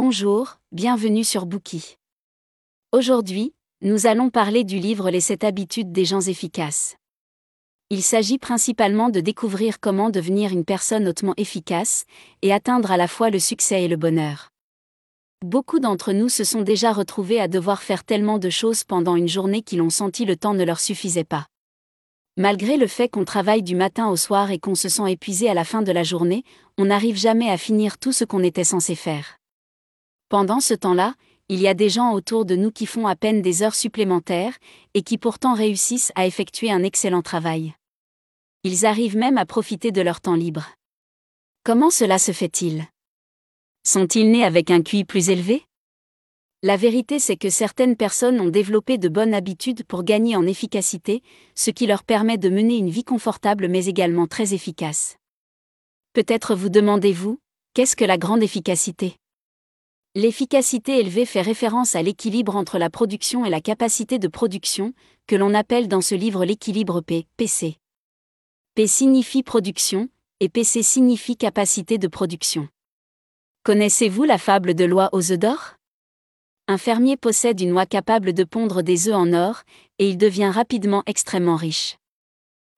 Bonjour, bienvenue sur Bookie. Aujourd'hui, nous allons parler du livre Les 7 habitudes des gens efficaces. Il s'agit principalement de découvrir comment devenir une personne hautement efficace et atteindre à la fois le succès et le bonheur. Beaucoup d'entre nous se sont déjà retrouvés à devoir faire tellement de choses pendant une journée qu'ils ont senti le temps ne leur suffisait pas. Malgré le fait qu'on travaille du matin au soir et qu'on se sent épuisé à la fin de la journée, on n'arrive jamais à finir tout ce qu'on était censé faire. Pendant ce temps-là, il y a des gens autour de nous qui font à peine des heures supplémentaires, et qui pourtant réussissent à effectuer un excellent travail. Ils arrivent même à profiter de leur temps libre. Comment cela se fait-il? Sont-ils nés avec un QI plus élevé? La vérité c'est que certaines personnes ont développé de bonnes habitudes pour gagner en efficacité, ce qui leur permet de mener une vie confortable mais également très efficace. Peut-être vous demandez-vous, qu'est-ce que la grande efficacité? L'efficacité élevée fait référence à l'équilibre entre la production et la capacité de production, que l'on appelle dans ce livre l'équilibre P, PC. P signifie production, et PC signifie capacité de production. Connaissez-vous la fable de l'oie aux œufs d'or? Un fermier possède une oie capable de pondre des œufs en or, et il devient rapidement extrêmement riche.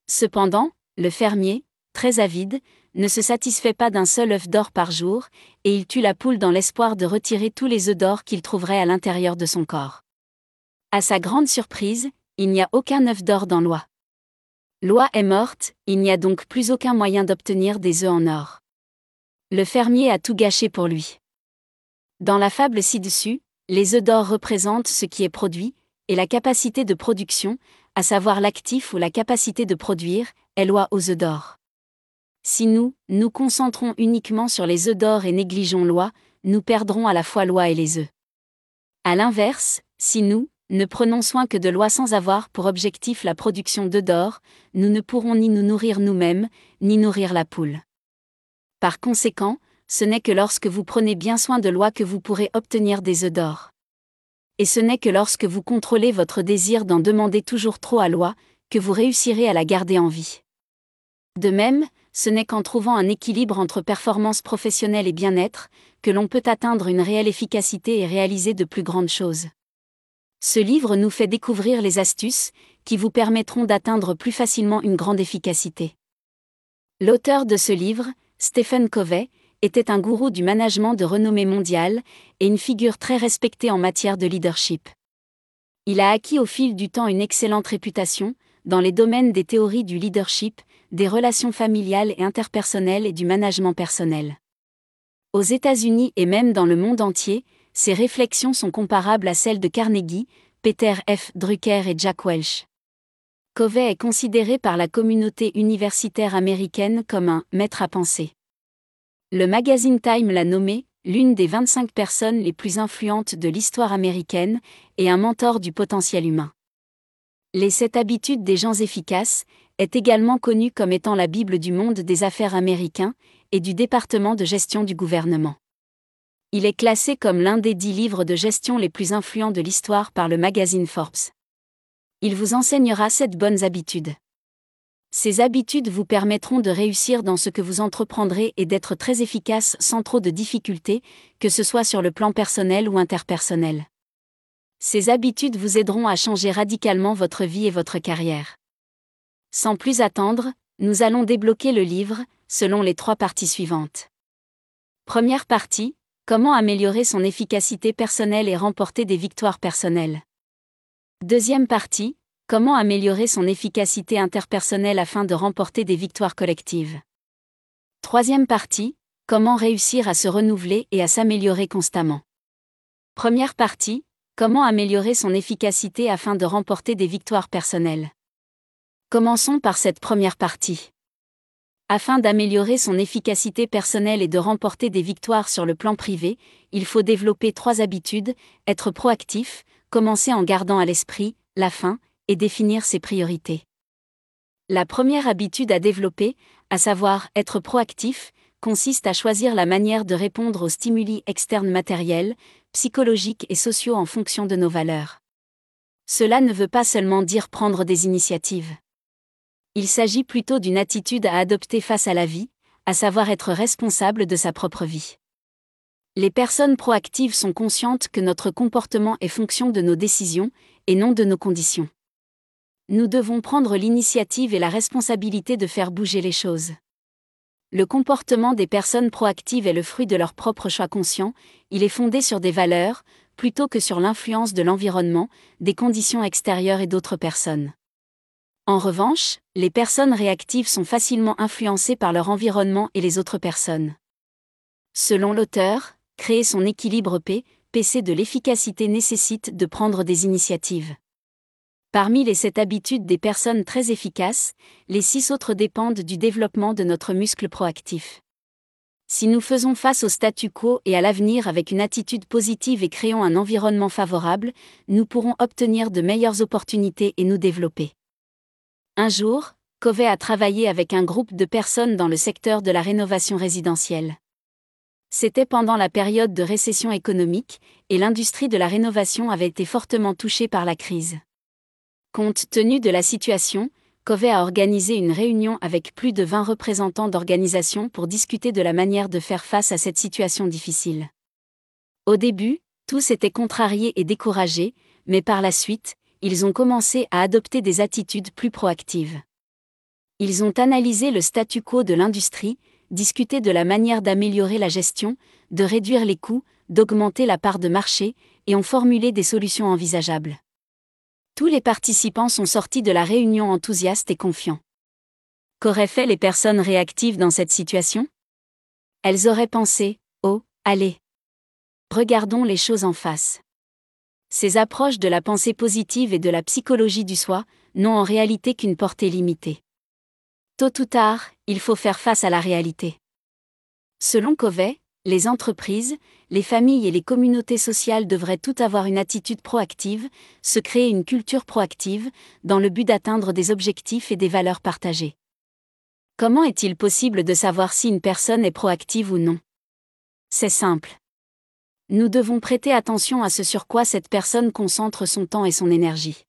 Cependant, le fermier, très avide, ne se satisfait pas d'un seul œuf d'or par jour, et il tue la poule dans l'espoir de retirer tous les œufs d'or qu'il trouverait à l'intérieur de son corps. À sa grande surprise, il n'y a aucun œuf d'or dans l'oie. L'oie est morte, il n'y a donc plus aucun moyen d'obtenir des œufs en or. Le fermier a tout gâché pour lui. Dans la fable ci-dessus, les œufs d'or représentent ce qui est produit, et la capacité de production, à savoir l'actif ou la capacité de produire, est l'oie aux œufs d'or. Si nous, nous concentrons uniquement sur les œufs d'or et négligeons l'oie, nous perdrons à la fois l'oie et les œufs. À l'inverse, si nous, ne prenons soin que de l'oie sans avoir pour objectif la production d'œufs d'or, nous ne pourrons ni nous nourrir nous-mêmes, ni nourrir la poule. Par conséquent, ce n'est que lorsque vous prenez bien soin de l'oie que vous pourrez obtenir des œufs d'or. Et ce n'est que lorsque vous contrôlez votre désir d'en demander toujours trop à l'oie, que vous réussirez à la garder en vie. De même, ce n'est qu'en trouvant un équilibre entre performance professionnelle et bien-être, que l'on peut atteindre une réelle efficacité et réaliser de plus grandes choses. Ce livre nous fait découvrir les astuces, qui vous permettront d'atteindre plus facilement une grande efficacité. L'auteur de ce livre, Stephen Covey, était un gourou du management de renommée mondiale, et une figure très respectée en matière de leadership. Il a acquis au fil du temps une excellente réputation, dans les domaines des théories du leadership, des relations familiales et interpersonnelles et du management personnel. Aux États-Unis et même dans le monde entier, ces réflexions sont comparables à celles de Carnegie, Peter F. Drucker et Jack Welch. Covey est considéré par la communauté universitaire américaine comme un maître à penser. Le magazine Time l'a nommé l'une des 25 personnes les plus influentes de l'histoire américaine et un mentor du potentiel humain. Les sept habitudes des gens efficaces est également connu comme étant la Bible du monde des affaires américains et du département de gestion du gouvernement. Il est classé comme l'un des dix livres de gestion les plus influents de l'histoire par le magazine Forbes. Il vous enseignera sept bonnes habitudes. Ces habitudes vous permettront de réussir dans ce que vous entreprendrez et d'être très efficace sans trop de difficultés, que ce soit sur le plan personnel ou interpersonnel. Ces habitudes vous aideront à changer radicalement votre vie et votre carrière. Sans plus attendre, nous allons débloquer le livre, selon les trois parties suivantes. Première partie, comment améliorer son efficacité personnelle et remporter des victoires personnelles. Deuxième partie, comment améliorer son efficacité interpersonnelle afin de remporter des victoires collectives. Troisième partie, comment réussir à se renouveler et à s'améliorer constamment. Première partie, Comment améliorer son efficacité afin de remporter des victoires personnelles? Commençons par cette première partie. Afin d'améliorer son efficacité personnelle et de remporter des victoires sur le plan privé, il faut développer trois habitudes, être proactif, commencer en gardant à l'esprit la fin, et définir ses priorités. La première habitude à développer, à savoir être proactif, consiste à choisir la manière de répondre aux stimuli externes matériels, psychologiques et sociaux en fonction de nos valeurs. Cela ne veut pas seulement dire prendre des initiatives. Il s'agit plutôt d'une attitude à adopter face à la vie, à savoir être responsable de sa propre vie. Les personnes proactives sont conscientes que notre comportement est fonction de nos décisions, et non de nos conditions. Nous devons prendre l'initiative et la responsabilité de faire bouger les choses. Le comportement des personnes proactives est le fruit de leur propre choix conscient, il est fondé sur des valeurs, plutôt que sur l'influence de l'environnement, des conditions extérieures et d'autres personnes. En revanche, les personnes réactives sont facilement influencées par leur environnement et les autres personnes. Selon l'auteur, créer son équilibre P, PC de l'efficacité nécessite de prendre des initiatives. Parmi les sept habitudes des personnes très efficaces, les six autres dépendent du développement de notre muscle proactif. Si nous faisons face au statu quo et à l'avenir avec une attitude positive et créons un environnement favorable, nous pourrons obtenir de meilleures opportunités et nous développer. Un jour, Covey a travaillé avec un groupe de personnes dans le secteur de la rénovation résidentielle. C'était pendant la période de récession économique, et l'industrie de la rénovation avait été fortement touchée par la crise. Compte tenu de la situation, Covey a organisé une réunion avec plus de 20 représentants d'organisations pour discuter de la manière de faire face à cette situation difficile. Au début, tous étaient contrariés et découragés, mais par la suite, ils ont commencé à adopter des attitudes plus proactives. Ils ont analysé le statu quo de l'industrie, discuté de la manière d'améliorer la gestion, de réduire les coûts, d'augmenter la part de marché, et ont formulé des solutions envisageables. Tous les participants sont sortis de la réunion enthousiastes et confiants. Qu'auraient fait les personnes réactives dans cette situation? Elles auraient pensé Oh, allez Regardons les choses en face. Ces approches de la pensée positive et de la psychologie du soi n'ont en réalité qu'une portée limitée. Tôt ou tard, il faut faire face à la réalité. Selon Covey, les entreprises, les familles et les communautés sociales devraient tout avoir une attitude proactive, se créer une culture proactive, dans le but d'atteindre des objectifs et des valeurs partagées. Comment est-il possible de savoir si une personne est proactive ou non? C'est simple. Nous devons prêter attention à ce sur quoi cette personne concentre son temps et son énergie.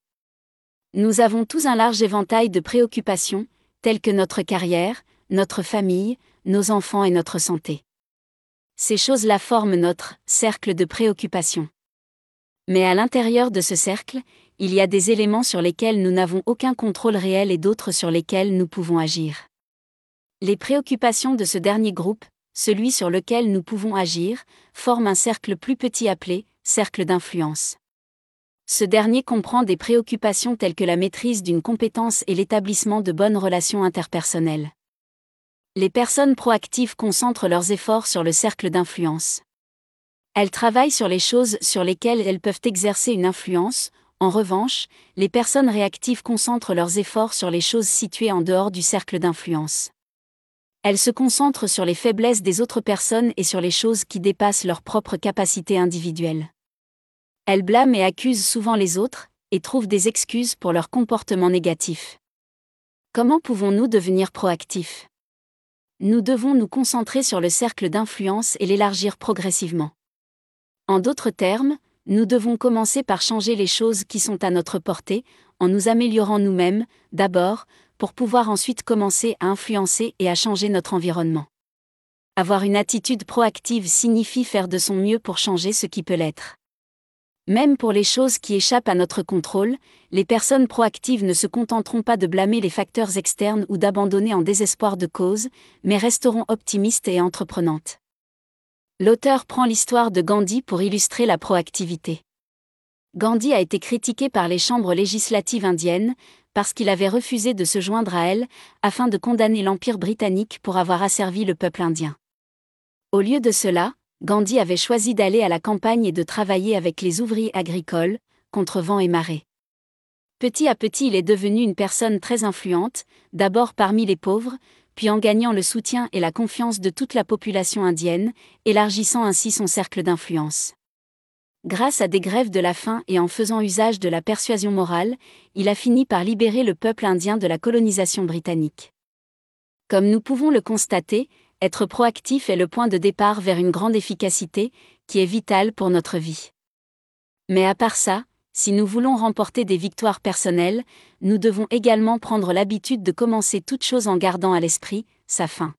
Nous avons tous un large éventail de préoccupations, telles que notre carrière, notre famille, nos enfants et notre santé. Ces choses-là forment notre cercle de préoccupation. Mais à l'intérieur de ce cercle, il y a des éléments sur lesquels nous n'avons aucun contrôle réel et d'autres sur lesquels nous pouvons agir. Les préoccupations de ce dernier groupe, celui sur lequel nous pouvons agir, forment un cercle plus petit appelé cercle d'influence. Ce dernier comprend des préoccupations telles que la maîtrise d'une compétence et l'établissement de bonnes relations interpersonnelles. Les personnes proactives concentrent leurs efforts sur le cercle d'influence. Elles travaillent sur les choses sur lesquelles elles peuvent exercer une influence, en revanche, les personnes réactives concentrent leurs efforts sur les choses situées en dehors du cercle d'influence. Elles se concentrent sur les faiblesses des autres personnes et sur les choses qui dépassent leurs propres capacités individuelles. Elles blâment et accusent souvent les autres, et trouvent des excuses pour leur comportement négatif. Comment pouvons-nous devenir proactifs? Nous devons nous concentrer sur le cercle d'influence et l'élargir progressivement. En d'autres termes, nous devons commencer par changer les choses qui sont à notre portée, en nous améliorant nous-mêmes, d'abord, pour pouvoir ensuite commencer à influencer et à changer notre environnement. Avoir une attitude proactive signifie faire de son mieux pour changer ce qui peut l'être. Même pour les choses qui échappent à notre contrôle, les personnes proactives ne se contenteront pas de blâmer les facteurs externes ou d'abandonner en désespoir de cause, mais resteront optimistes et entreprenantes. L'auteur prend l'histoire de Gandhi pour illustrer la proactivité. Gandhi a été critiqué par les chambres législatives indiennes, parce qu'il avait refusé de se joindre à elles, afin de condamner l'Empire britannique pour avoir asservi le peuple indien. Au lieu de cela, Gandhi avait choisi d'aller à la campagne et de travailler avec les ouvriers agricoles, contre vent et marée. Petit à petit il est devenu une personne très influente, d'abord parmi les pauvres, puis en gagnant le soutien et la confiance de toute la population indienne, élargissant ainsi son cercle d'influence. Grâce à des grèves de la faim et en faisant usage de la persuasion morale, il a fini par libérer le peuple indien de la colonisation britannique. Comme nous pouvons le constater, être proactif est le point de départ vers une grande efficacité, qui est vitale pour notre vie. Mais à part ça, si nous voulons remporter des victoires personnelles, nous devons également prendre l'habitude de commencer toute chose en gardant à l'esprit sa fin.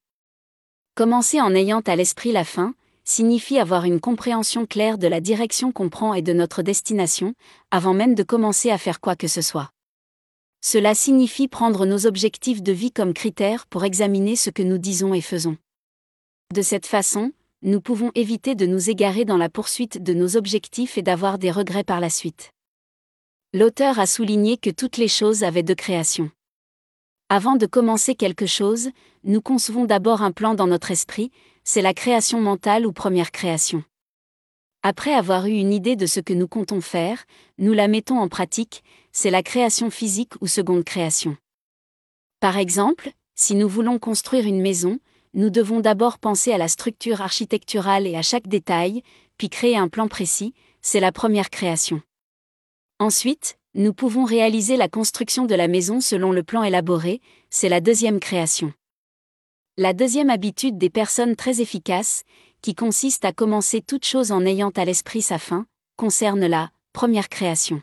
Commencer en ayant à l'esprit la fin, signifie avoir une compréhension claire de la direction qu'on prend et de notre destination, avant même de commencer à faire quoi que ce soit. Cela signifie prendre nos objectifs de vie comme critères pour examiner ce que nous disons et faisons. De cette façon, nous pouvons éviter de nous égarer dans la poursuite de nos objectifs et d'avoir des regrets par la suite. L'auteur a souligné que toutes les choses avaient de création. Avant de commencer quelque chose, nous concevons d'abord un plan dans notre esprit, c'est la création mentale ou première création. Après avoir eu une idée de ce que nous comptons faire, nous la mettons en pratique, c'est la création physique ou seconde création. Par exemple, si nous voulons construire une maison, nous devons d'abord penser à la structure architecturale et à chaque détail, puis créer un plan précis, c'est la première création. Ensuite, nous pouvons réaliser la construction de la maison selon le plan élaboré, c'est la deuxième création. La deuxième habitude des personnes très efficaces, qui consiste à commencer toute chose en ayant à l'esprit sa fin, concerne la première création.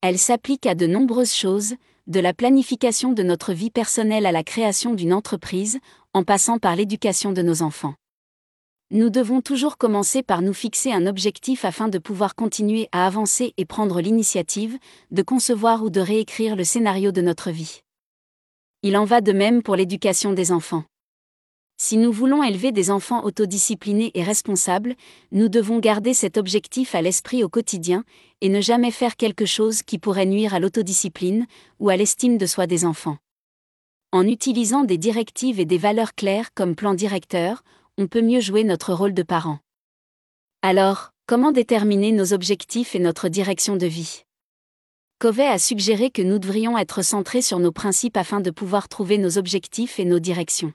Elle s'applique à de nombreuses choses, de la planification de notre vie personnelle à la création d'une entreprise, en passant par l'éducation de nos enfants. Nous devons toujours commencer par nous fixer un objectif afin de pouvoir continuer à avancer et prendre l'initiative, de concevoir ou de réécrire le scénario de notre vie. Il en va de même pour l'éducation des enfants. Si nous voulons élever des enfants autodisciplinés et responsables, nous devons garder cet objectif à l'esprit au quotidien, et ne jamais faire quelque chose qui pourrait nuire à l'autodiscipline ou à l'estime de soi des enfants. En utilisant des directives et des valeurs claires comme plan directeur, on peut mieux jouer notre rôle de parent. Alors, comment déterminer nos objectifs et notre direction de vie? Covey a suggéré que nous devrions être centrés sur nos principes afin de pouvoir trouver nos objectifs et nos directions.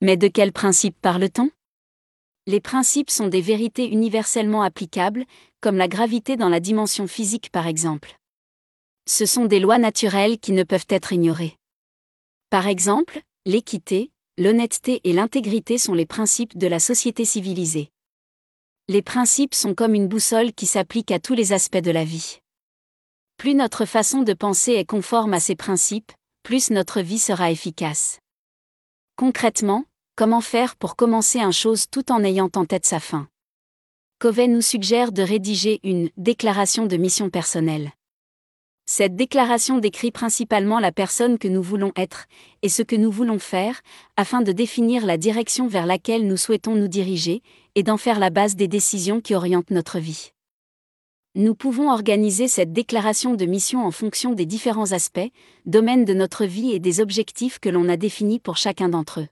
Mais de quels principes parle-t-on? Les principes sont des vérités universellement applicables, comme la gravité dans la dimension physique par exemple. Ce sont des lois naturelles qui ne peuvent être ignorées. Par exemple, l'équité, l'honnêteté et l'intégrité sont les principes de la société civilisée. Les principes sont comme une boussole qui s'applique à tous les aspects de la vie. Plus notre façon de penser est conforme à ces principes, plus notre vie sera efficace. Concrètement, Comment faire pour commencer un chose tout en ayant en tête sa fin? Covey nous suggère de rédiger une déclaration de mission personnelle. Cette déclaration décrit principalement la personne que nous voulons être et ce que nous voulons faire, afin de définir la direction vers laquelle nous souhaitons nous diriger et d'en faire la base des décisions qui orientent notre vie. Nous pouvons organiser cette déclaration de mission en fonction des différents aspects, domaines de notre vie et des objectifs que l'on a définis pour chacun d'entre eux.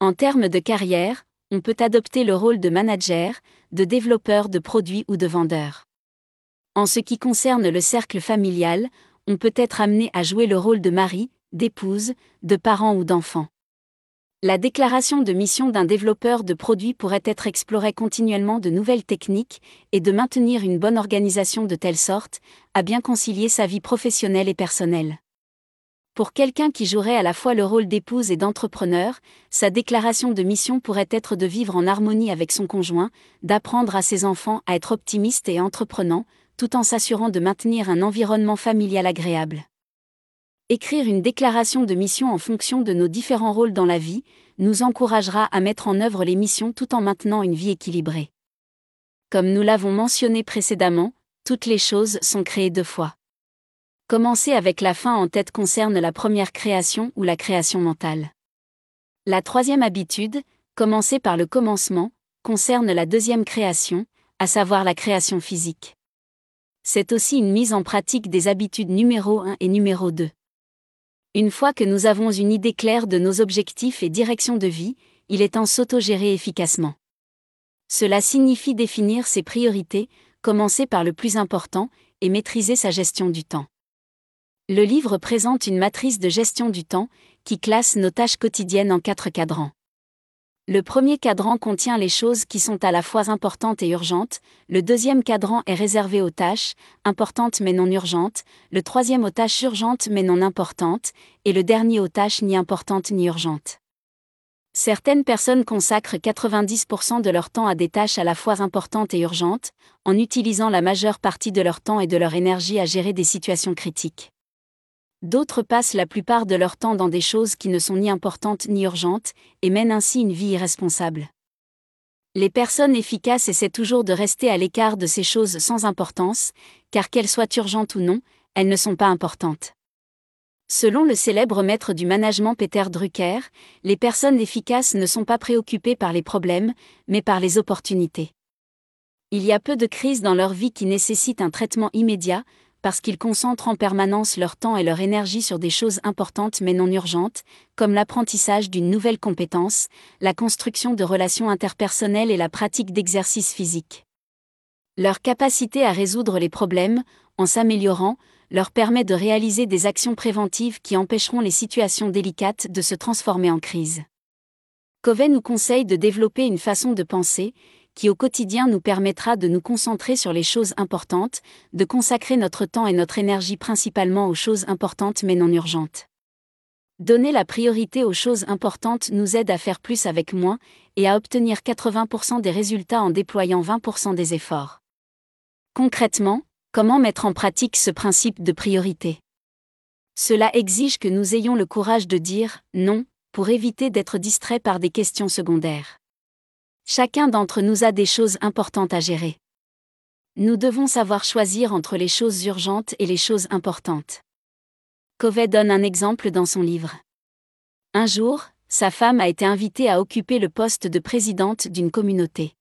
En termes de carrière, on peut adopter le rôle de manager, de développeur de produits ou de vendeur. En ce qui concerne le cercle familial, on peut être amené à jouer le rôle de mari, d'épouse, de parent ou d'enfant. La déclaration de mission d'un développeur de produits pourrait être explorée continuellement de nouvelles techniques et de maintenir une bonne organisation de telle sorte à bien concilier sa vie professionnelle et personnelle. Pour quelqu'un qui jouerait à la fois le rôle d'épouse et d'entrepreneur, sa déclaration de mission pourrait être de vivre en harmonie avec son conjoint, d'apprendre à ses enfants à être optimistes et entreprenants, tout en s'assurant de maintenir un environnement familial agréable. Écrire une déclaration de mission en fonction de nos différents rôles dans la vie nous encouragera à mettre en œuvre les missions tout en maintenant une vie équilibrée. Comme nous l'avons mentionné précédemment, toutes les choses sont créées deux fois. Commencer avec la fin en tête concerne la première création ou la création mentale. La troisième habitude, commencer par le commencement, concerne la deuxième création, à savoir la création physique. C'est aussi une mise en pratique des habitudes numéro 1 et numéro 2. Une fois que nous avons une idée claire de nos objectifs et direction de vie, il est temps s'autogérer efficacement. Cela signifie définir ses priorités, commencer par le plus important, et maîtriser sa gestion du temps. Le livre présente une matrice de gestion du temps, qui classe nos tâches quotidiennes en quatre cadrans. Le premier cadran contient les choses qui sont à la fois importantes et urgentes, le deuxième cadran est réservé aux tâches, importantes mais non urgentes, le troisième aux tâches urgentes mais non importantes, et le dernier aux tâches ni importantes ni urgentes. Certaines personnes consacrent 90% de leur temps à des tâches à la fois importantes et urgentes, en utilisant la majeure partie de leur temps et de leur énergie à gérer des situations critiques. D'autres passent la plupart de leur temps dans des choses qui ne sont ni importantes ni urgentes, et mènent ainsi une vie irresponsable. Les personnes efficaces essaient toujours de rester à l'écart de ces choses sans importance, car qu'elles soient urgentes ou non, elles ne sont pas importantes. Selon le célèbre maître du management Peter Drucker, les personnes efficaces ne sont pas préoccupées par les problèmes, mais par les opportunités. Il y a peu de crises dans leur vie qui nécessitent un traitement immédiat, parce qu'ils concentrent en permanence leur temps et leur énergie sur des choses importantes mais non urgentes, comme l'apprentissage d'une nouvelle compétence, la construction de relations interpersonnelles et la pratique d'exercices physiques. Leur capacité à résoudre les problèmes, en s'améliorant, leur permet de réaliser des actions préventives qui empêcheront les situations délicates de se transformer en crise. Covey nous conseille de développer une façon de penser, qui au quotidien nous permettra de nous concentrer sur les choses importantes, de consacrer notre temps et notre énergie principalement aux choses importantes mais non urgentes. Donner la priorité aux choses importantes nous aide à faire plus avec moins et à obtenir 80% des résultats en déployant 20% des efforts. Concrètement, comment mettre en pratique ce principe de priorité? Cela exige que nous ayons le courage de dire non pour éviter d'être distraits par des questions secondaires. Chacun d'entre nous a des choses importantes à gérer. Nous devons savoir choisir entre les choses urgentes et les choses importantes. Covey donne un exemple dans son livre. Un jour, sa femme a été invitée à occuper le poste de présidente d'une communauté.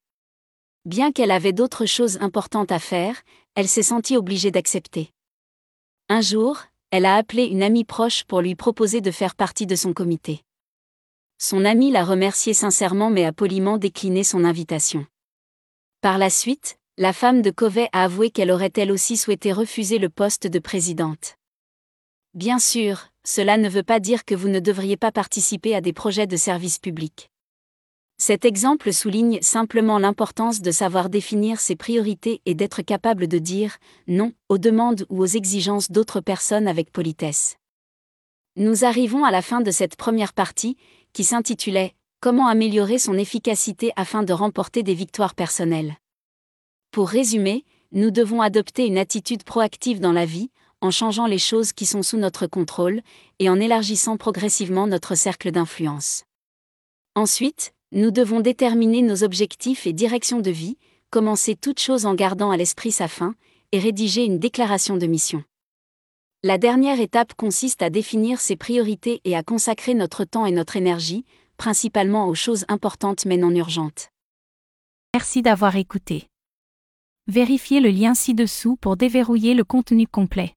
Bien qu'elle avait d'autres choses importantes à faire, elle s'est sentie obligée d'accepter. Un jour, elle a appelé une amie proche pour lui proposer de faire partie de son comité. Son ami l'a remercié sincèrement mais a poliment décliné son invitation. Par la suite, la femme de Covey a avoué qu'elle aurait elle aussi souhaité refuser le poste de présidente. Bien sûr, cela ne veut pas dire que vous ne devriez pas participer à des projets de service public. Cet exemple souligne simplement l'importance de savoir définir ses priorités et d'être capable de dire non aux demandes ou aux exigences d'autres personnes avec politesse. Nous arrivons à la fin de cette première partie, qui s'intitulait Comment améliorer son efficacité afin de remporter des victoires personnelles. Pour résumer, nous devons adopter une attitude proactive dans la vie, en changeant les choses qui sont sous notre contrôle, et en élargissant progressivement notre cercle d'influence. Ensuite, nous devons déterminer nos objectifs et directions de vie, commencer toute chose en gardant à l'esprit sa fin, et rédiger une déclaration de mission. La dernière étape consiste à définir ses priorités et à consacrer notre temps et notre énergie, principalement aux choses importantes mais non urgentes. Merci d'avoir écouté. Vérifiez le lien ci-dessous pour déverrouiller le contenu complet.